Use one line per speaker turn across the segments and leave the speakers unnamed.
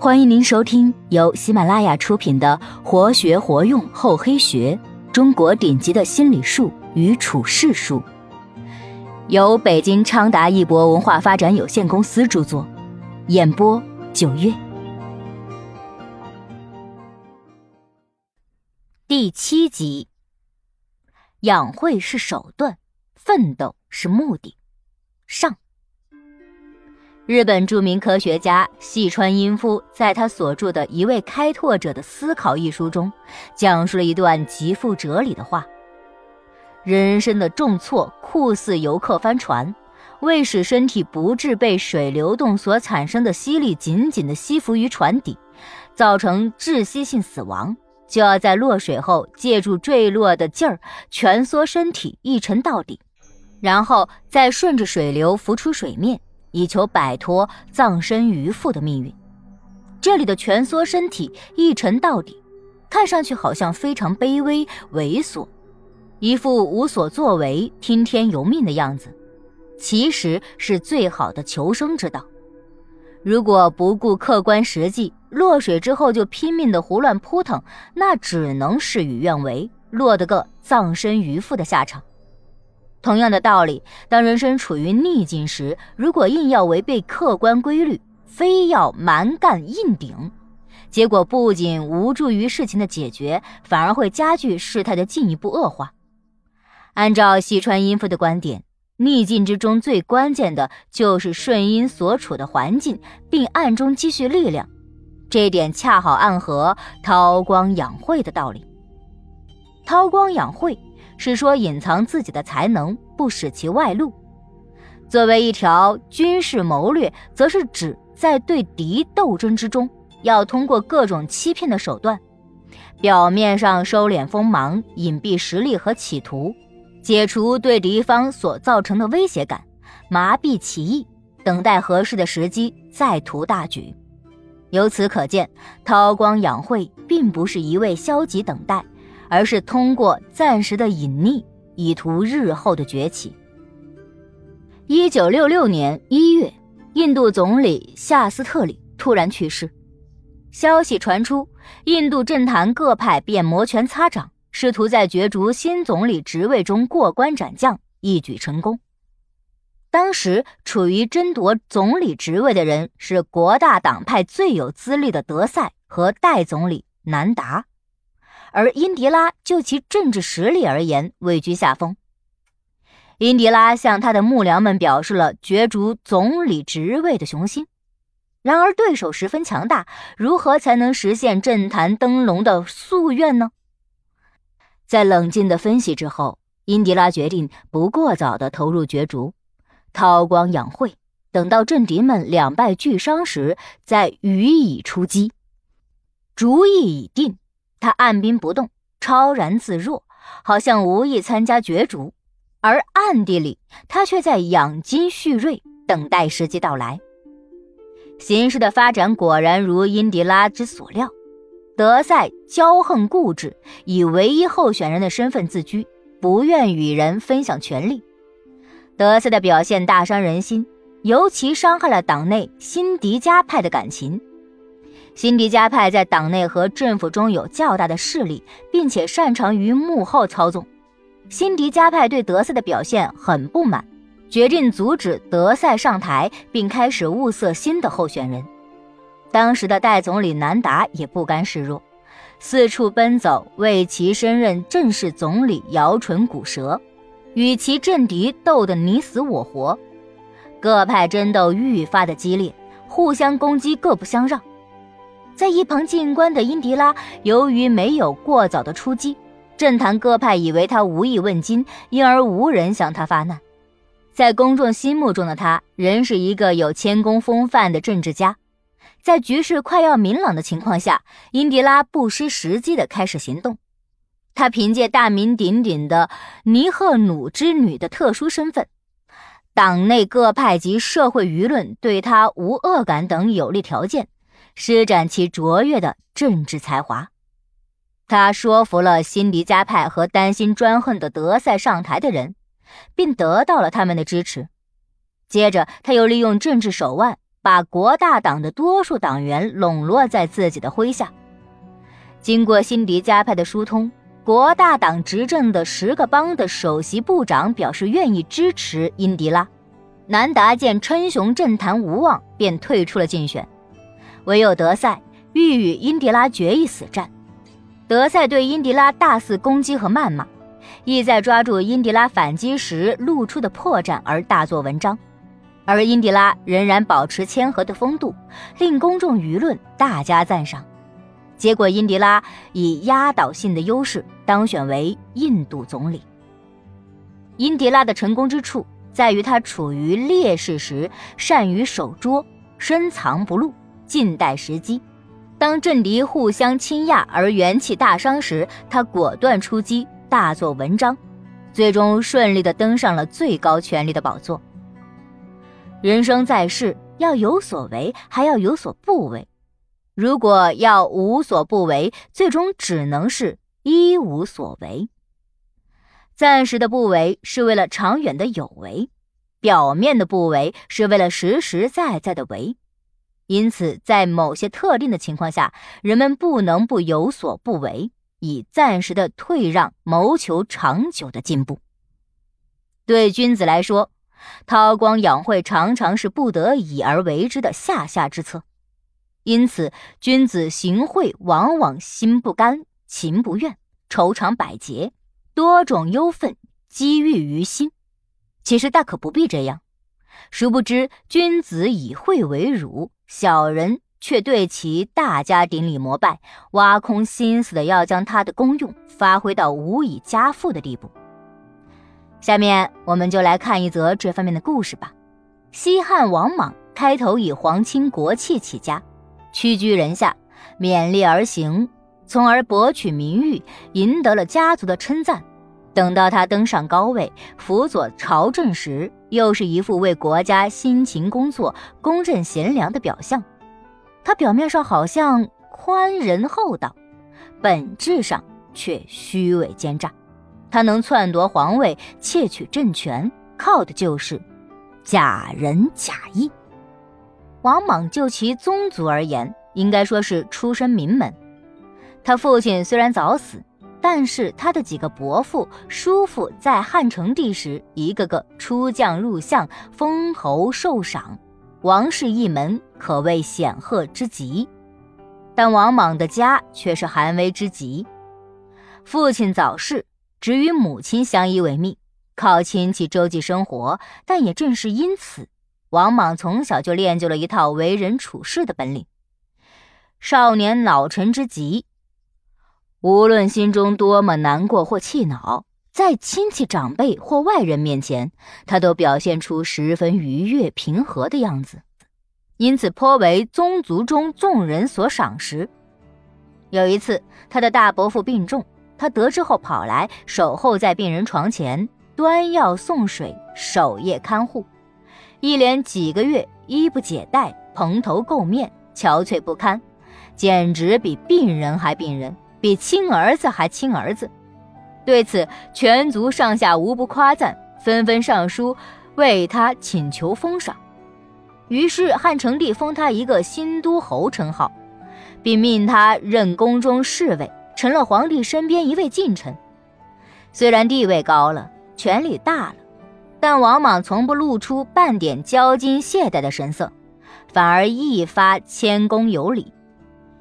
欢迎您收听由喜马拉雅出品的《活学活用厚黑学：中国顶级的心理术与处世术》，由北京昌达一博文化发展有限公司著作，演播九月。第七集：养晦是手段，奋斗是目的。上。日本著名科学家细川英夫在他所著的《一位开拓者的思考》一书中，讲述了一段极富哲理的话：人生的重挫酷似游客帆船，为使身体不致被水流动所产生的吸力紧紧地吸附于船底，造成窒息性死亡，就要在落水后借助坠落的劲儿蜷缩身体一沉到底，然后再顺着水流浮出水面。以求摆脱葬身鱼腹的命运。这里的蜷缩身体一沉到底，看上去好像非常卑微猥琐，一副无所作为、听天由命的样子，其实是最好的求生之道。如果不顾客观实际，落水之后就拼命的胡乱扑腾，那只能事与愿违，落得个葬身鱼腹的下场。同样的道理，当人生处于逆境时，如果硬要违背客观规律，非要蛮干硬顶，结果不仅无助于事情的解决，反而会加剧事态的进一步恶化。按照西川阴夫的观点，逆境之中最关键的就是顺应所处的环境，并暗中积蓄力量。这点恰好暗合韬光养晦的道理。韬光养晦。是说隐藏自己的才能，不使其外露。作为一条军事谋略，则是指在对敌斗争之中，要通过各种欺骗的手段，表面上收敛锋芒，隐蔽实力和企图，解除对敌方所造成的威胁感，麻痹其意，等待合适的时机再图大局。由此可见，韬光养晦并不是一味消极等待。而是通过暂时的隐匿，以图日后的崛起。一九六六年一月，印度总理夏斯特里突然去世，消息传出，印度政坛各派便摩拳擦掌，试图在角逐新总理职位中过关斩将，一举成功。当时处于争夺总理职位的人是国大党派最有资历的德赛和代总理南达。而英迪拉就其政治实力而言位居下风。英迪拉向他的幕僚们表示了角逐总理职位的雄心，然而对手十分强大，如何才能实现政坛登龙的夙愿呢？在冷静的分析之后，英迪拉决定不过早的投入角逐，韬光养晦，等到政敌们两败俱伤时再予以出击。主意已定。他按兵不动，超然自若，好像无意参加角逐，而暗地里他却在养精蓄锐，等待时机到来。形势的发展果然如英迪拉之所料，德赛骄横固执，以唯一候选人的身份自居，不愿与人分享权力。德赛的表现大伤人心，尤其伤害了党内辛迪加派的感情。辛迪加派在党内和政府中有较大的势力，并且擅长于幕后操纵。辛迪加派对德赛的表现很不满，决定阻止德赛上台，并开始物色新的候选人。当时的代总理南达也不甘示弱，四处奔走，为其升任正式总理摇唇鼓舌，与其政敌斗得你死我活。各派争斗愈发的激烈，互相攻击，各不相让。在一旁静观的英迪拉，由于没有过早的出击，政坛各派以为他无意问津，因而无人向他发难。在公众心目中的他，仍是一个有谦恭风范的政治家。在局势快要明朗的情况下，英迪拉不失时机地开始行动。他凭借大名鼎鼎的尼赫努之女的特殊身份，党内各派及社会舆论对他无恶感等有利条件。施展其卓越的政治才华，他说服了辛迪加派和担心专横的德赛上台的人，并得到了他们的支持。接着，他又利用政治手腕把国大党的多数党员笼络在自己的麾下。经过辛迪加派的疏通，国大党执政的十个邦的首席部长表示愿意支持英迪拉。南达见称雄政坛无望，便退出了竞选。唯有德赛欲与英迪拉决一死战。德赛对英迪拉大肆攻击和谩骂，意在抓住英迪拉反击时露出的破绽而大做文章。而英迪拉仍然保持谦和的风度，令公众舆论大加赞赏。结果，英迪拉以压倒性的优势当选为印度总理。英迪拉的成功之处在于他处于劣势时善于守拙，深藏不露，静待时机。当政敌互相倾轧而元气大伤时，他果断出击，大做文章，最终顺利地登上了最高权力的宝座。人生在世，要有所为，还要有所不为。如果要无所不为，最终只能是一无所为。暂时的不为是为了长远的有为，表面的不为是为了实实在在的为。因此，在某些特定的情况下，人们不能不有所不为，以暂时的退让谋求长久的进步。对君子来说。韬光养晦常常是不得已而为之的下下之策，因此君子行贿往往心不甘情不愿，愁肠百结，多种忧愤积郁于心。其实大可不必这样，殊不知君子以贿为辱，小人却对其大加顶礼膜拜，挖空心思的要将他的功用发挥到无以加复的地步。下面我们就来看一则这方面的故事吧。西汉王莽开头以皇亲国戚起家，屈居人下，勉力而行，从而博取名誉，赢得了家族的称赞。等到他登上高位，辅佐朝政时，又是一副为国家辛勤工作、公正贤良的表象。他表面上好像宽仁厚道，本质上却虚伪奸诈。他能篡夺皇位、窃取政权，靠的就是假仁假义。王莽就其宗族而言，应该说是出身名门。他父亲虽然早死，但是他的几个伯父、叔父在汉成帝时，一个个出将入相，封侯受赏，王室一门可谓显赫之极。但王莽的家却是寒微之极，父亲早逝。只与母亲相依为命，靠亲戚周济生活。但也正是因此，王莽从小就练就了一套为人处事的本领。少年老成之极，无论心中多么难过或气恼，在亲戚长辈或外人面前，他都表现出十分愉悦平和的样子，因此颇为宗族中众人所赏识。有一次，他的大伯父病重。他得知后跑来守候在病人床前，端药送水，守夜看护，一连几个月衣不解带，蓬头垢面，憔悴不堪，简直比病人还病人，比亲儿子还亲儿子。对此，全族上下无不夸赞，纷纷上书为他请求封赏。于是汉成帝封他一个新都侯称号，并命他任宫中侍卫。成了皇帝身边一位近臣，虽然地位高了，权力大了，但王莽从不露出半点骄矜懈怠的神色，反而一发谦恭有礼。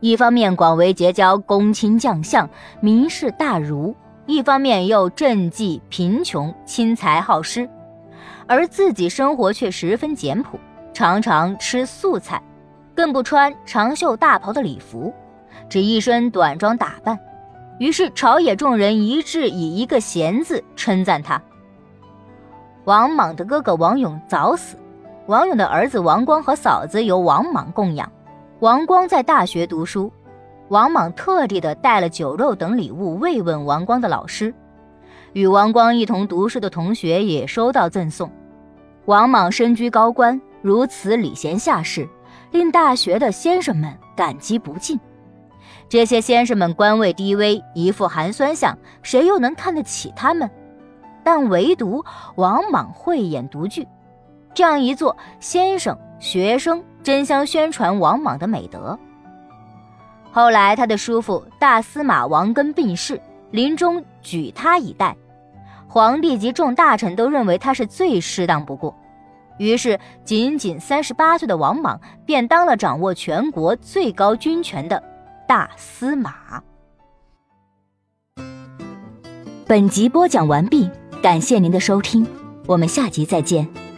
一方面广为结交公卿将相、名士大儒，一方面又赈济贫穷、轻财好施，而自己生活却十分简朴，常常吃素菜，更不穿长袖大袍的礼服。只一身短装打扮，于是朝野众人一致以一个贤字称赞他。王莽的哥哥王勇早死，王勇的儿子王光和嫂子由王莽供养。王光在大学读书，王莽特地的带了酒肉等礼物慰问王光的老师，与王光一同读书的同学也收到赠送。王莽身居高官，如此礼贤下士，令大学的先生们感激不尽。这些先生们官位低微，一副寒酸相，谁又能看得起他们？但唯独王莽慧眼独具，这样一做，先生学生争相宣传王莽的美德。后来，他的叔父大司马王根病逝，临终举他以待，皇帝及众大臣都认为他是最适当不过，于是仅仅三十八岁的王莽便当了掌握全国最高军权的大司马。本集播讲完毕，感谢您的收听，我们下集再见。